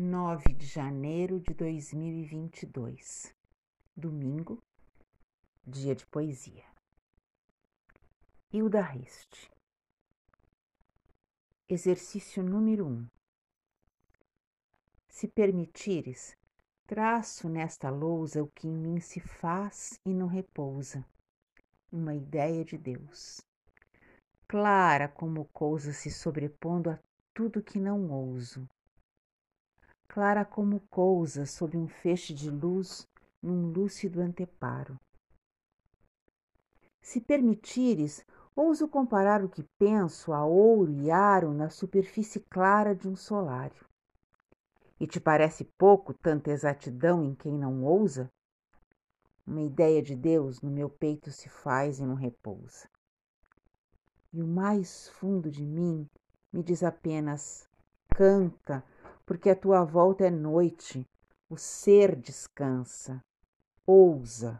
9 de janeiro de 2022, domingo, dia de poesia. Hilda Riste. Exercício número 1. Se permitires, traço nesta lousa o que em mim se faz e não repousa, uma ideia de Deus. Clara como coisa se sobrepondo a tudo que não ouso clara como cousa sob um feixe de luz num lúcido anteparo. Se permitires, ouso comparar o que penso a ouro e aro na superfície clara de um solário. E te parece pouco tanta exatidão em quem não ousa? Uma ideia de Deus no meu peito se faz e não repousa. E o mais fundo de mim me diz apenas: canta, porque a tua volta é noite, o ser descansa, ousa.